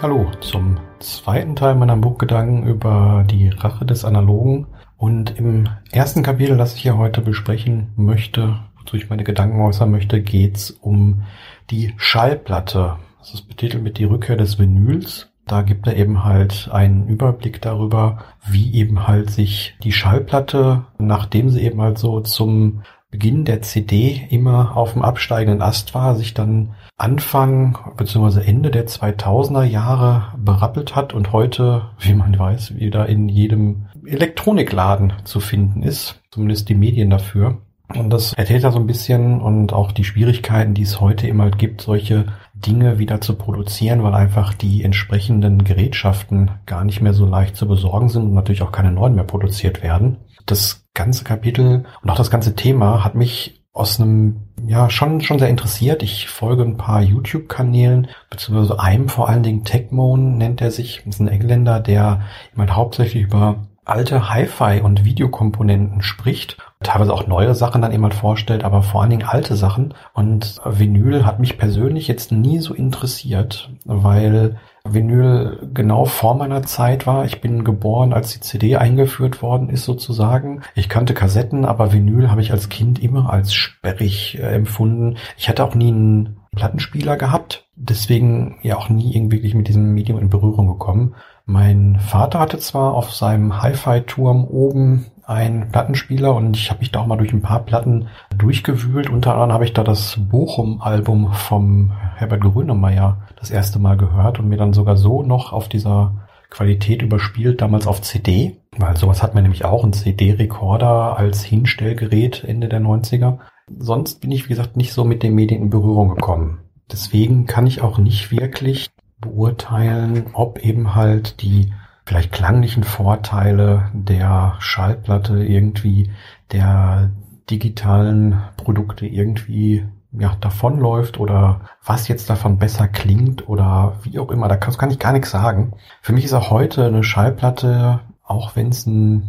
Hallo zum zweiten Teil meiner Buchgedanken über die Rache des Analogen. Und im ersten Kapitel, das ich hier heute besprechen möchte, wozu ich meine Gedanken äußern möchte, geht's um die Schallplatte. Das ist betitelt mit die Rückkehr des Vinyls. Da gibt er eben halt einen Überblick darüber, wie eben halt sich die Schallplatte, nachdem sie eben halt so zum Beginn der CD immer auf dem absteigenden Ast war, sich dann Anfang bzw. Ende der 2000er Jahre berappelt hat und heute, wie man weiß, wieder in jedem Elektronikladen zu finden ist, zumindest die Medien dafür. Und das erzählt er so ein bisschen und auch die Schwierigkeiten, die es heute immer gibt, solche Dinge wieder zu produzieren, weil einfach die entsprechenden Gerätschaften gar nicht mehr so leicht zu besorgen sind und natürlich auch keine neuen mehr produziert werden. Das ganze Kapitel und auch das ganze Thema hat mich aus einem, ja, schon, schon sehr interessiert. Ich folge ein paar YouTube-Kanälen, beziehungsweise einem vor allen Dingen Techmoan nennt er sich. Das ist ein Engländer, der immer hauptsächlich über alte Hi-Fi und Videokomponenten spricht, teilweise auch neue Sachen dann jemand vorstellt, aber vor allen Dingen alte Sachen. Und Vinyl hat mich persönlich jetzt nie so interessiert, weil Vinyl genau vor meiner Zeit war. Ich bin geboren, als die CD eingeführt worden ist sozusagen. Ich kannte Kassetten, aber Vinyl habe ich als Kind immer als sperrig äh, empfunden. Ich hatte auch nie einen Plattenspieler gehabt, deswegen ja auch nie irgendwie mit diesem Medium in Berührung gekommen. Mein Vater hatte zwar auf seinem Hi-Fi-Turm oben einen Plattenspieler und ich habe mich da auch mal durch ein paar Platten durchgewühlt. Unter anderem habe ich da das Bochum-Album vom Herbert Grönemeyer das erste Mal gehört und mir dann sogar so noch auf dieser Qualität überspielt, damals auf CD, weil sowas hat man nämlich auch, ein CD-Rekorder als Hinstellgerät Ende der 90er. Sonst bin ich, wie gesagt, nicht so mit den Medien in Berührung gekommen. Deswegen kann ich auch nicht wirklich beurteilen, ob eben halt die vielleicht klanglichen Vorteile der Schallplatte irgendwie der digitalen Produkte irgendwie ja, davonläuft oder was jetzt davon besser klingt oder wie auch immer, da kann, kann ich gar nichts sagen. Für mich ist auch heute eine Schallplatte, auch wenn es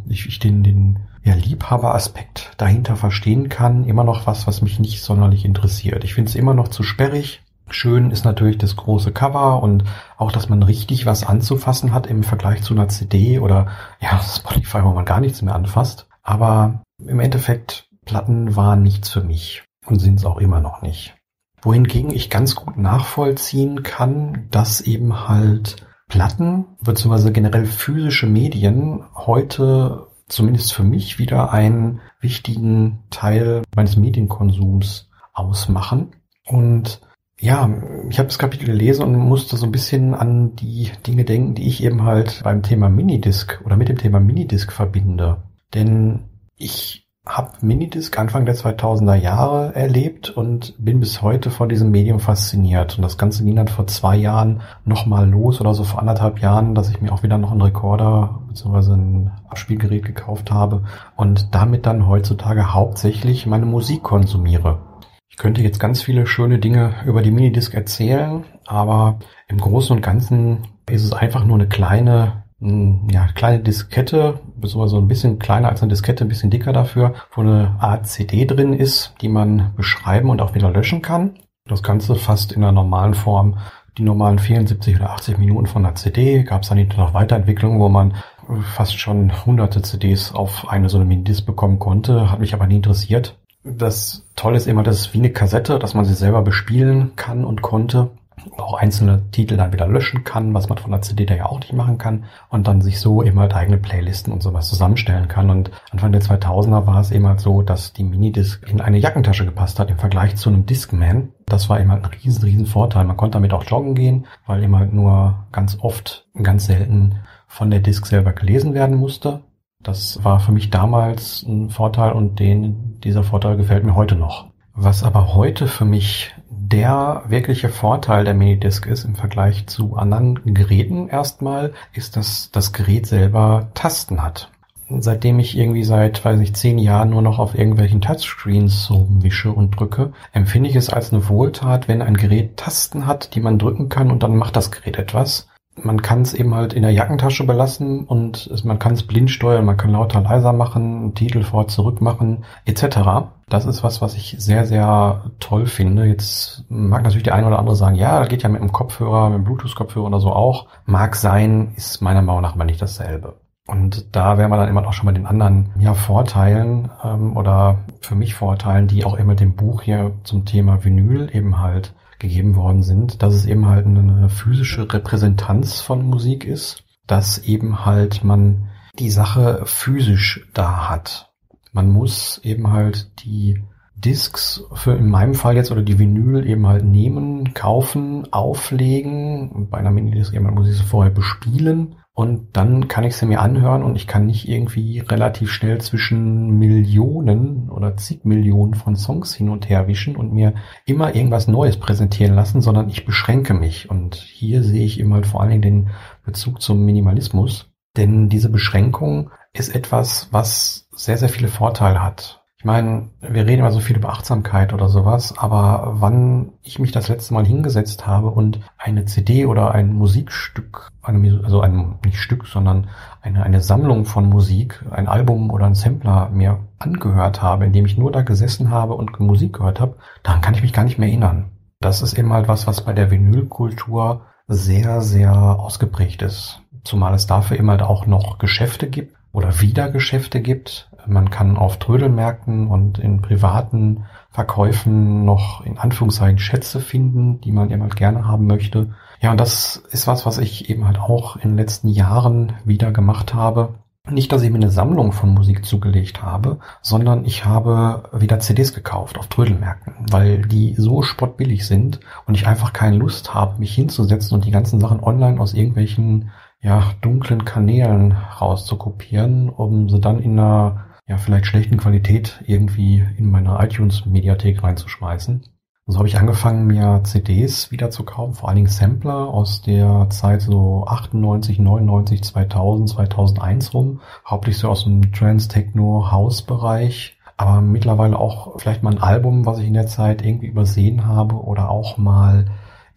ich, ich den, den ja, Liebhaberaspekt dahinter verstehen kann, immer noch was, was mich nicht sonderlich interessiert. Ich finde es immer noch zu sperrig. Schön ist natürlich das große Cover und auch, dass man richtig was anzufassen hat im Vergleich zu einer CD oder ja, Spotify, wo man gar nichts mehr anfasst. Aber im Endeffekt, Platten waren nichts für mich und sind es auch immer noch nicht. Wohingegen ich ganz gut nachvollziehen kann, dass eben halt Platten bzw. generell physische Medien heute zumindest für mich wieder einen wichtigen Teil meines Medienkonsums ausmachen. Und ja, ich habe das Kapitel gelesen und musste so ein bisschen an die Dinge denken, die ich eben halt beim Thema Minidisc oder mit dem Thema Minidisc verbinde. Denn ich habe Minidisc Anfang der 2000er Jahre erlebt und bin bis heute von diesem Medium fasziniert. Und das Ganze ging dann vor zwei Jahren nochmal los oder so vor anderthalb Jahren, dass ich mir auch wieder noch einen Rekorder bzw. ein Abspielgerät gekauft habe und damit dann heutzutage hauptsächlich meine Musik konsumiere. Ich könnte jetzt ganz viele schöne Dinge über die Minidisc erzählen, aber im Großen und Ganzen ist es einfach nur eine kleine ja, kleine Diskette, beziehungsweise ein bisschen kleiner als eine Diskette, ein bisschen dicker dafür, wo eine Art CD drin ist, die man beschreiben und auch wieder löschen kann. Das Ganze fast in der normalen Form die normalen 74 oder 80 Minuten von der CD. Gab es dann noch Weiterentwicklungen, wo man fast schon hunderte CDs auf eine so eine Minidisc bekommen konnte. Hat mich aber nie interessiert. Das Tolle ist immer, dass es wie eine Kassette, dass man sie selber bespielen kann und konnte auch einzelne Titel dann wieder löschen kann, was man von der CD da ja auch nicht machen kann und dann sich so eben halt eigene Playlisten und sowas zusammenstellen kann. Und Anfang der 2000er war es eben halt so, dass die Minidisc in eine Jackentasche gepasst hat im Vergleich zu einem Discman. Das war eben halt ein riesen, riesen Vorteil. Man konnte damit auch joggen gehen, weil eben halt nur ganz oft, ganz selten von der Disc selber gelesen werden musste. Das war für mich damals ein Vorteil und den, dieser Vorteil gefällt mir heute noch. Was aber heute für mich der wirkliche Vorteil der Minidisc ist im Vergleich zu anderen Geräten erstmal, ist, dass das Gerät selber Tasten hat. Seitdem ich irgendwie seit, weiß ich, zehn Jahren nur noch auf irgendwelchen Touchscreens so wische und drücke, empfinde ich es als eine Wohltat, wenn ein Gerät Tasten hat, die man drücken kann und dann macht das Gerät etwas. Man kann es eben halt in der Jackentasche belassen und es, man kann es blind steuern, man kann lauter leiser machen, Titel vor zurück machen, etc. Das ist was, was ich sehr, sehr toll finde. Jetzt mag natürlich der eine oder andere sagen, ja, das geht ja mit dem Kopfhörer, mit dem Bluetooth-Kopfhörer oder so auch. Mag sein, ist meiner Meinung nach aber nicht dasselbe. Und da wären wir dann immer auch schon mal den anderen ja, Vorteilen ähm, oder für mich Vorteilen, die auch immer dem Buch hier zum Thema Vinyl eben halt gegeben worden sind, dass es eben halt eine physische Repräsentanz von Musik ist, dass eben halt man die Sache physisch da hat. Man muss eben halt die Discs für in meinem Fall jetzt oder die Vinyl eben halt nehmen, kaufen, auflegen. Bei einer Minidisc eben muss ich sie vorher bespielen und dann kann ich sie mir anhören und ich kann nicht irgendwie relativ schnell zwischen Millionen oder zig Millionen von Songs hin und her wischen und mir immer irgendwas Neues präsentieren lassen, sondern ich beschränke mich. Und hier sehe ich immer vor allen Dingen den Bezug zum Minimalismus. Denn diese Beschränkung ist etwas, was sehr, sehr viele Vorteile hat. Ich meine, wir reden immer so viel über Achtsamkeit oder sowas, aber wann ich mich das letzte Mal hingesetzt habe und eine CD oder ein Musikstück, also ein, nicht Stück, sondern eine, eine Sammlung von Musik, ein Album oder ein Sampler mir angehört habe, indem ich nur da gesessen habe und Musik gehört habe, daran kann ich mich gar nicht mehr erinnern. Das ist eben halt was, was bei der Vinylkultur sehr, sehr ausgeprägt ist. Zumal es dafür immer halt auch noch Geschäfte gibt oder wieder Geschäfte gibt, man kann auf Trödelmärkten und in privaten Verkäufen noch in Anführungszeichen Schätze finden, die man halt gerne haben möchte. Ja, und das ist was, was ich eben halt auch in den letzten Jahren wieder gemacht habe. Nicht, dass ich mir eine Sammlung von Musik zugelegt habe, sondern ich habe wieder CDs gekauft auf Trödelmärkten, weil die so spottbillig sind und ich einfach keine Lust habe, mich hinzusetzen und die ganzen Sachen online aus irgendwelchen ja, dunklen Kanälen rauszukopieren, um sie dann in einer ja, vielleicht schlechten Qualität irgendwie in meine iTunes-Mediathek reinzuschmeißen. Und so habe ich angefangen, mir CDs wieder zu kaufen, vor allen Dingen Sampler aus der Zeit so 98, 99, 2000, 2001 rum. Hauptsächlich so aus dem Trans-Techno-House-Bereich. Aber mittlerweile auch vielleicht mal ein Album, was ich in der Zeit irgendwie übersehen habe oder auch mal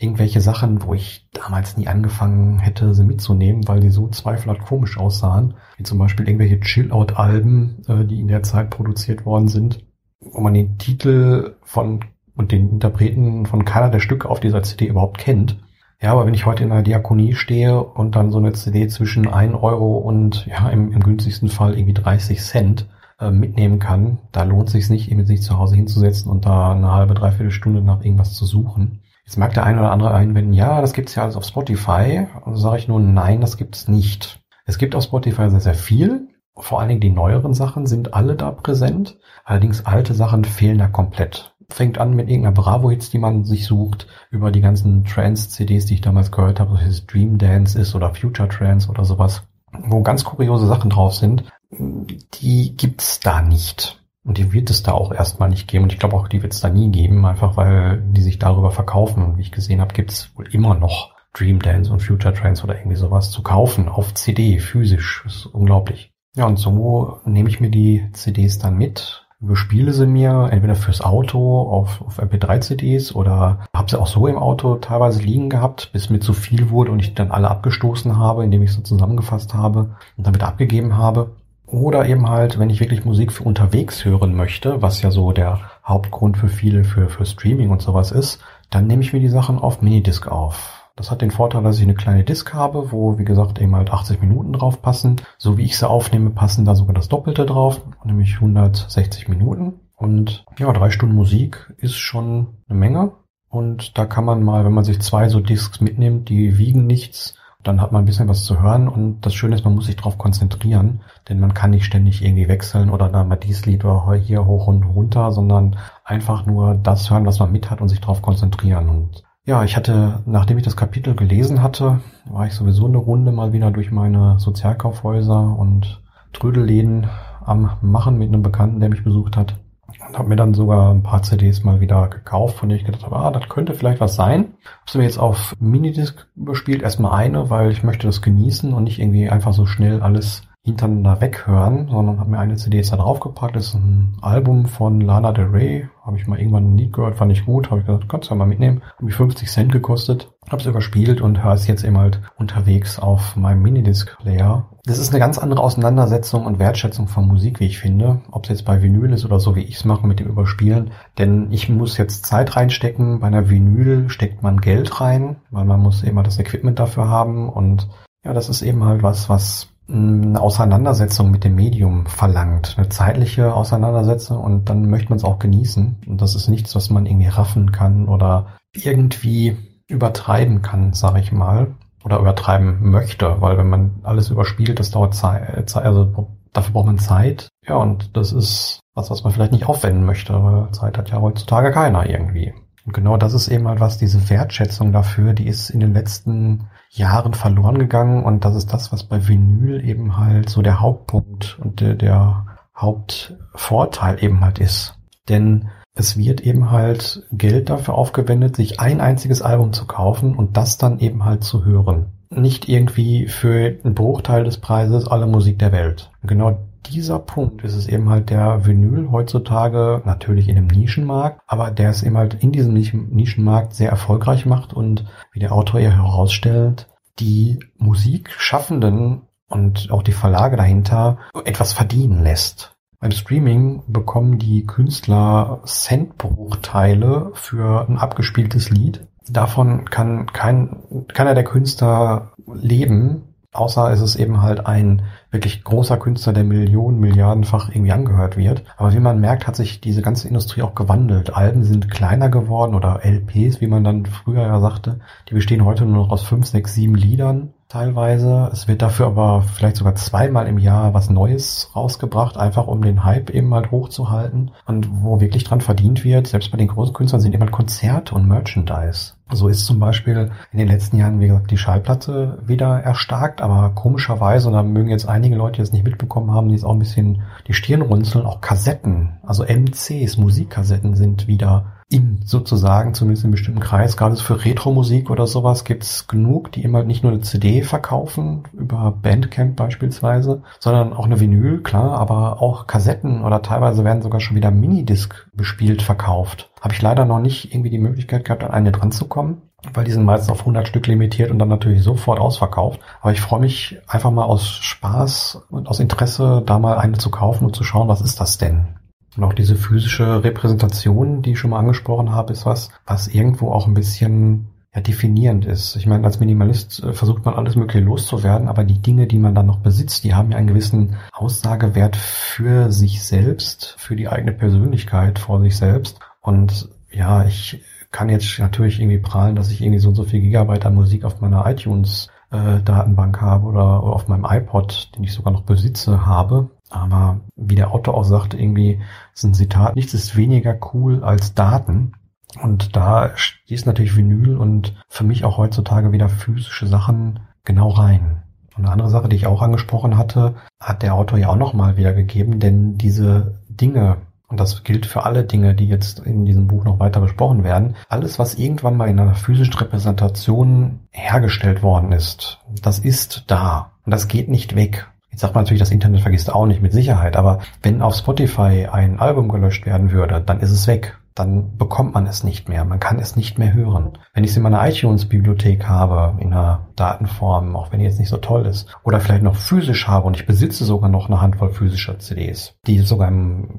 irgendwelche Sachen, wo ich damals nie angefangen hätte, sie mitzunehmen, weil die so zweifelhaft komisch aussahen, wie zum Beispiel irgendwelche Chill-Out-Alben, äh, die in der Zeit produziert worden sind, wo man den Titel von und den Interpreten von keiner der Stücke auf dieser CD überhaupt kennt. Ja, aber wenn ich heute in einer Diakonie stehe und dann so eine CD zwischen 1 Euro und ja, im, im günstigsten Fall irgendwie 30 Cent äh, mitnehmen kann, da lohnt es sich nicht, eben sich zu Hause hinzusetzen und da eine halbe, dreiviertel Stunde nach irgendwas zu suchen. Jetzt mag der eine oder andere einwenden, ja, das gibt's ja alles auf Spotify. Und so sage ich nur, nein, das gibt's nicht. Es gibt auf Spotify sehr, sehr viel. Vor allen Dingen die neueren Sachen sind alle da präsent. Allerdings alte Sachen fehlen da komplett. Fängt an mit irgendeiner Bravo-Hits, die man sich sucht, über die ganzen Trance-CDs, die ich damals gehört habe, ob es Dream Dance ist oder Future Trance oder sowas, wo ganz kuriose Sachen drauf sind. Die gibt's da nicht. Und die wird es da auch erstmal nicht geben. Und ich glaube auch, die wird es da nie geben, einfach weil die sich darüber verkaufen. Und wie ich gesehen habe, gibt es wohl immer noch Dream Dance und Future Trance oder irgendwie sowas zu kaufen auf CD, physisch. Das ist unglaublich. Ja, und so nehme ich mir die CDs dann mit, überspiele sie mir entweder fürs Auto auf, auf MP3-CDs oder habe sie auch so im Auto teilweise liegen gehabt, bis mir zu viel wurde und ich dann alle abgestoßen habe, indem ich sie zusammengefasst habe und damit abgegeben habe. Oder eben halt, wenn ich wirklich Musik für unterwegs hören möchte, was ja so der Hauptgrund für viele für, für Streaming und sowas ist, dann nehme ich mir die Sachen auf Minidisc auf. Das hat den Vorteil, dass ich eine kleine Disc habe, wo, wie gesagt, eben halt 80 Minuten drauf passen. So wie ich sie aufnehme, passen da sogar das Doppelte drauf, nämlich 160 Minuten. Und ja, drei Stunden Musik ist schon eine Menge. Und da kann man mal, wenn man sich zwei so Discs mitnimmt, die wiegen nichts, dann hat man ein bisschen was zu hören und das Schöne ist, man muss sich darauf konzentrieren, denn man kann nicht ständig irgendwie wechseln oder dann mal dies Lied oder hier hoch und runter, sondern einfach nur das hören, was man mit hat und sich darauf konzentrieren. Und ja, ich hatte, nachdem ich das Kapitel gelesen hatte, war ich sowieso eine Runde mal wieder durch meine Sozialkaufhäuser und Trödelläden am Machen mit einem Bekannten, der mich besucht hat. Und habe mir dann sogar ein paar CDs mal wieder gekauft, von denen ich gedacht habe, ah, das könnte vielleicht was sein. Habe mir jetzt auf Minidisc überspielt, erstmal eine, weil ich möchte das genießen und nicht irgendwie einfach so schnell alles hintereinander weghören, sondern habe mir eine CD jetzt da draufgepackt. Das ist ein Album von Lana Del Rey. Habe ich mal irgendwann ein Lied gehört, fand ich gut. Habe ich gesagt, kannst du ja mal mitnehmen. Hat mich 50 Cent gekostet. Habe es überspielt und höre es jetzt eben halt unterwegs auf meinem Minidisc-Player. Das ist eine ganz andere Auseinandersetzung und Wertschätzung von Musik, wie ich finde. Ob es jetzt bei Vinyl ist oder so, wie ich es mache mit dem Überspielen. Denn ich muss jetzt Zeit reinstecken. Bei einer Vinyl steckt man Geld rein, weil man muss immer das Equipment dafür haben. Und ja, das ist eben halt was, was eine Auseinandersetzung mit dem Medium verlangt, eine zeitliche Auseinandersetzung und dann möchte man es auch genießen. Und das ist nichts, was man irgendwie raffen kann oder irgendwie übertreiben kann, sage ich mal, oder übertreiben möchte, weil wenn man alles überspielt, das dauert Zeit, also dafür braucht man Zeit. Ja, und das ist was, was man vielleicht nicht aufwenden möchte, weil Zeit hat ja heutzutage keiner irgendwie. Und genau das ist eben halt was, diese Wertschätzung dafür, die ist in den letzten Jahren verloren gegangen und das ist das, was bei Vinyl eben halt so der Hauptpunkt und der, der Hauptvorteil eben halt ist. Denn es wird eben halt Geld dafür aufgewendet, sich ein einziges Album zu kaufen und das dann eben halt zu hören. Nicht irgendwie für einen Bruchteil des Preises alle Musik der Welt. Genau dieser Punkt ist es eben halt der Vinyl heutzutage natürlich in einem Nischenmarkt, aber der es eben halt in diesem Nischenmarkt sehr erfolgreich macht und wie der Autor ja herausstellt, die Musikschaffenden und auch die Verlage dahinter etwas verdienen lässt. Beim Streaming bekommen die Künstler Centbruchteile für ein abgespieltes Lied. Davon kann kein, keiner der Künstler leben, Außer es ist eben halt ein wirklich großer Künstler, der Millionen, Milliardenfach irgendwie angehört wird. Aber wie man merkt, hat sich diese ganze Industrie auch gewandelt. Alben sind kleiner geworden oder LPs, wie man dann früher ja sagte. Die bestehen heute nur noch aus fünf, sechs, sieben Liedern teilweise. Es wird dafür aber vielleicht sogar zweimal im Jahr was Neues rausgebracht, einfach um den Hype eben halt hochzuhalten. Und wo wirklich dran verdient wird, selbst bei den großen Künstlern sind immer Konzerte und Merchandise. So ist zum Beispiel in den letzten Jahren, wie gesagt, die Schallplatte wieder erstarkt, aber komischerweise, und da mögen jetzt einige Leute jetzt nicht mitbekommen haben, die jetzt auch ein bisschen die Stirn runzeln, auch Kassetten, also MCs, Musikkassetten sind wieder in sozusagen, zumindest in bestimmten Kreis, gerade für Retro-Musik oder sowas, gibt's genug, die immer nicht nur eine CD verkaufen, über Bandcamp beispielsweise, sondern auch eine Vinyl, klar, aber auch Kassetten oder teilweise werden sogar schon wieder Minidisc bespielt verkauft. Habe ich leider noch nicht irgendwie die Möglichkeit gehabt, an eine dran zu kommen weil die sind meistens auf 100 Stück limitiert und dann natürlich sofort ausverkauft. Aber ich freue mich einfach mal aus Spaß und aus Interesse, da mal eine zu kaufen und zu schauen, was ist das denn? Und auch diese physische Repräsentation, die ich schon mal angesprochen habe, ist was, was irgendwo auch ein bisschen ja, definierend ist. Ich meine, als Minimalist äh, versucht man alles Mögliche loszuwerden, aber die Dinge, die man dann noch besitzt, die haben ja einen gewissen Aussagewert für sich selbst, für die eigene Persönlichkeit vor sich selbst. Und ja, ich kann jetzt natürlich irgendwie prahlen, dass ich irgendwie so und so viel Gigabyte an Musik auf meiner iTunes äh, Datenbank habe oder, oder auf meinem iPod, den ich sogar noch besitze, habe. Aber wie der Autor auch sagte, irgendwie ist ein Zitat, nichts ist weniger cool als Daten. Und da stieß natürlich Vinyl und für mich auch heutzutage wieder physische Sachen genau rein. Und eine andere Sache, die ich auch angesprochen hatte, hat der Autor ja auch nochmal wiedergegeben, denn diese Dinge, und das gilt für alle Dinge, die jetzt in diesem Buch noch weiter besprochen werden, alles, was irgendwann mal in einer physischen Repräsentation hergestellt worden ist, das ist da. Und das geht nicht weg. Jetzt sagt man natürlich, das Internet vergisst auch nicht mit Sicherheit, aber wenn auf Spotify ein Album gelöscht werden würde, dann ist es weg dann bekommt man es nicht mehr. Man kann es nicht mehr hören. Wenn ich es in meiner iTunes-Bibliothek habe, in einer Datenform, auch wenn die jetzt nicht so toll ist, oder vielleicht noch physisch habe und ich besitze sogar noch eine Handvoll physischer CDs, die sogar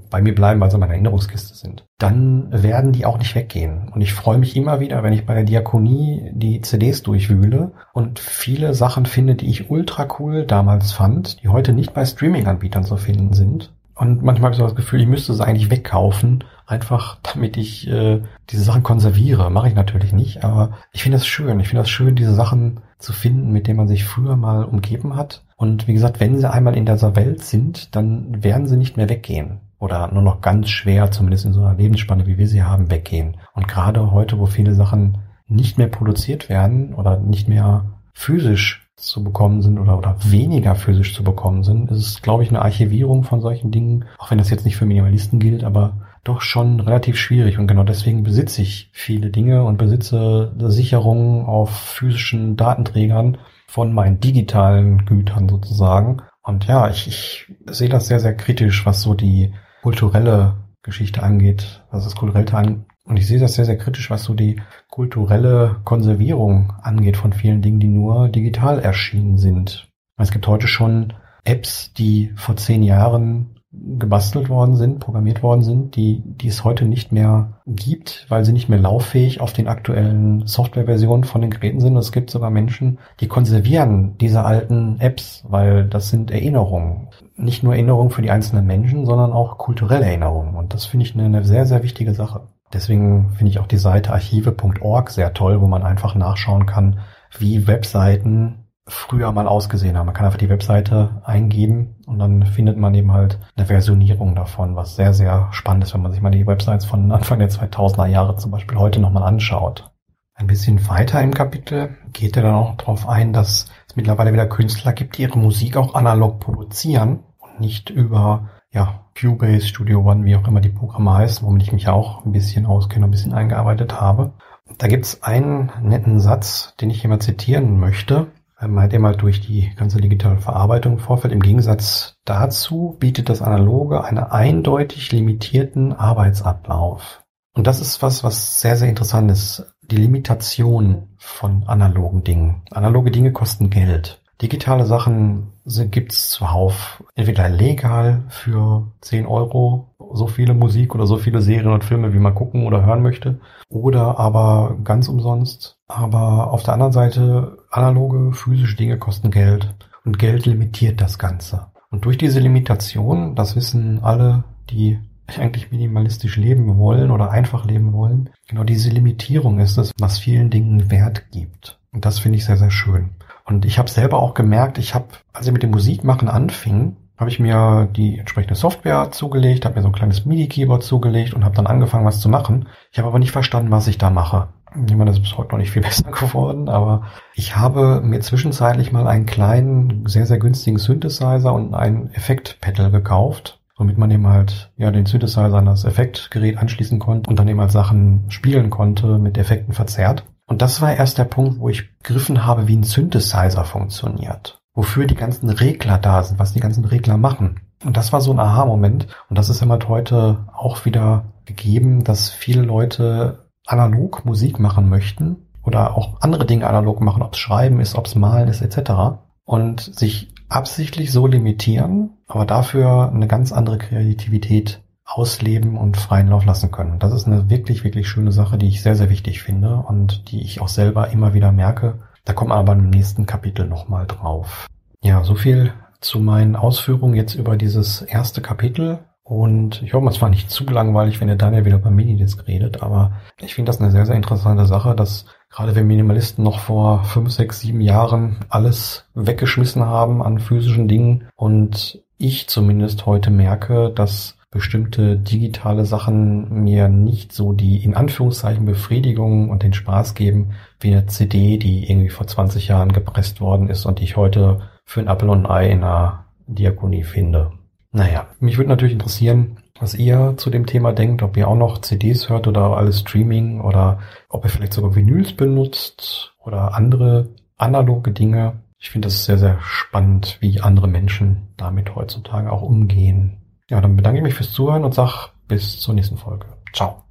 bei mir bleiben, weil sie in meiner Erinnerungskiste sind, dann werden die auch nicht weggehen. Und ich freue mich immer wieder, wenn ich bei der Diakonie die CDs durchwühle und viele Sachen finde, die ich ultra cool damals fand, die heute nicht bei Streaming-Anbietern zu finden sind und manchmal habe ich so das Gefühl, ich müsste sie eigentlich wegkaufen, einfach damit ich äh, diese Sachen konserviere. Mache ich natürlich nicht, aber ich finde das schön. Ich finde das schön, diese Sachen zu finden, mit denen man sich früher mal umgeben hat. Und wie gesagt, wenn sie einmal in dieser Welt sind, dann werden sie nicht mehr weggehen. Oder nur noch ganz schwer, zumindest in so einer Lebensspanne, wie wir sie haben, weggehen. Und gerade heute, wo viele Sachen nicht mehr produziert werden oder nicht mehr physisch zu bekommen sind oder, oder weniger physisch zu bekommen sind, ist es, glaube ich, eine Archivierung von solchen Dingen, auch wenn das jetzt nicht für Minimalisten gilt, aber doch schon relativ schwierig. Und genau deswegen besitze ich viele Dinge und besitze Sicherungen auf physischen Datenträgern von meinen digitalen Gütern sozusagen. Und ja, ich, ich sehe das sehr, sehr kritisch, was so die kulturelle Geschichte angeht, was das kulturelle an und ich sehe das sehr, sehr kritisch, was so die kulturelle Konservierung angeht von vielen Dingen, die nur digital erschienen sind. Es gibt heute schon Apps, die vor zehn Jahren gebastelt worden sind, programmiert worden sind, die, die es heute nicht mehr gibt, weil sie nicht mehr lauffähig auf den aktuellen Softwareversionen von den Geräten sind. Es gibt sogar Menschen, die konservieren diese alten Apps, weil das sind Erinnerungen. Nicht nur Erinnerungen für die einzelnen Menschen, sondern auch kulturelle Erinnerungen. Und das finde ich eine, eine sehr, sehr wichtige Sache. Deswegen finde ich auch die Seite archive.org sehr toll, wo man einfach nachschauen kann, wie Webseiten früher mal ausgesehen haben. Man kann einfach die Webseite eingeben und dann findet man eben halt eine Versionierung davon, was sehr, sehr spannend ist, wenn man sich mal die Websites von Anfang der 2000er Jahre zum Beispiel heute nochmal anschaut. Ein bisschen weiter im Kapitel geht er dann auch darauf ein, dass es mittlerweile wieder Künstler gibt, die ihre Musik auch analog produzieren und nicht über ja, Cubase, Studio One, wie auch immer die Programme heißen, womit ich mich auch ein bisschen auskenne, ein bisschen eingearbeitet habe. Da gibt's einen netten Satz, den ich hier mal zitieren möchte meint er mal durch die ganze digitale Verarbeitung im Vorfeld. Im Gegensatz dazu bietet das Analoge einen eindeutig limitierten Arbeitsablauf. Und das ist was, was sehr, sehr interessant ist. Die Limitation von analogen Dingen. Analoge Dinge kosten Geld. Digitale Sachen gibt's zuhauf entweder legal für 10 Euro so viele Musik oder so viele Serien und Filme, wie man gucken oder hören möchte, oder aber ganz umsonst. Aber auf der anderen Seite, analoge, physische Dinge kosten Geld und Geld limitiert das Ganze. Und durch diese Limitation, das wissen alle, die eigentlich minimalistisch leben wollen oder einfach leben wollen, genau diese Limitierung ist es, was vielen Dingen Wert gibt. Und das finde ich sehr, sehr schön. Und ich habe selber auch gemerkt, ich habe, als ich mit dem Musikmachen anfing, habe ich mir die entsprechende Software zugelegt, habe mir so ein kleines MIDI-Keyboard zugelegt und habe dann angefangen, was zu machen. Ich habe aber nicht verstanden, was ich da mache. Ich meine, das ist bis heute noch nicht viel besser geworden, aber ich habe mir zwischenzeitlich mal einen kleinen, sehr, sehr günstigen Synthesizer und ein Effekt-Pedal gekauft, womit man eben halt ja den Synthesizer an das Effektgerät anschließen konnte und dann eben halt Sachen spielen konnte, mit Effekten verzerrt. Und das war erst der Punkt, wo ich begriffen habe, wie ein Synthesizer funktioniert wofür die ganzen Regler da sind, was die ganzen Regler machen. Und das war so ein Aha-Moment. Und das ist immer heute auch wieder gegeben, dass viele Leute analog Musik machen möchten oder auch andere Dinge analog machen, ob es Schreiben ist, ob es Malen ist, etc. Und sich absichtlich so limitieren, aber dafür eine ganz andere Kreativität ausleben und freien Lauf lassen können. Das ist eine wirklich, wirklich schöne Sache, die ich sehr, sehr wichtig finde und die ich auch selber immer wieder merke, da kommen wir aber im nächsten Kapitel nochmal drauf. Ja, so viel zu meinen Ausführungen jetzt über dieses erste Kapitel. Und ich hoffe, es war nicht zu langweilig, wenn ihr Daniel wieder beim Minidisc redet, aber ich finde das eine sehr, sehr interessante Sache, dass gerade wir Minimalisten noch vor fünf, sechs, sieben Jahren alles weggeschmissen haben an physischen Dingen und ich zumindest heute merke, dass bestimmte digitale Sachen mir nicht so die in Anführungszeichen Befriedigung und den Spaß geben wie eine CD, die irgendwie vor 20 Jahren gepresst worden ist und die ich heute für ein Apple und ein Ei in einer Diakonie finde. Naja, mich würde natürlich interessieren, was ihr zu dem Thema denkt, ob ihr auch noch CDs hört oder alles Streaming oder ob ihr vielleicht sogar Vinyls benutzt oder andere analoge Dinge. Ich finde das sehr, sehr spannend, wie andere Menschen damit heutzutage auch umgehen. Ja, dann bedanke ich mich fürs Zuhören und sag bis zur nächsten Folge. Ciao.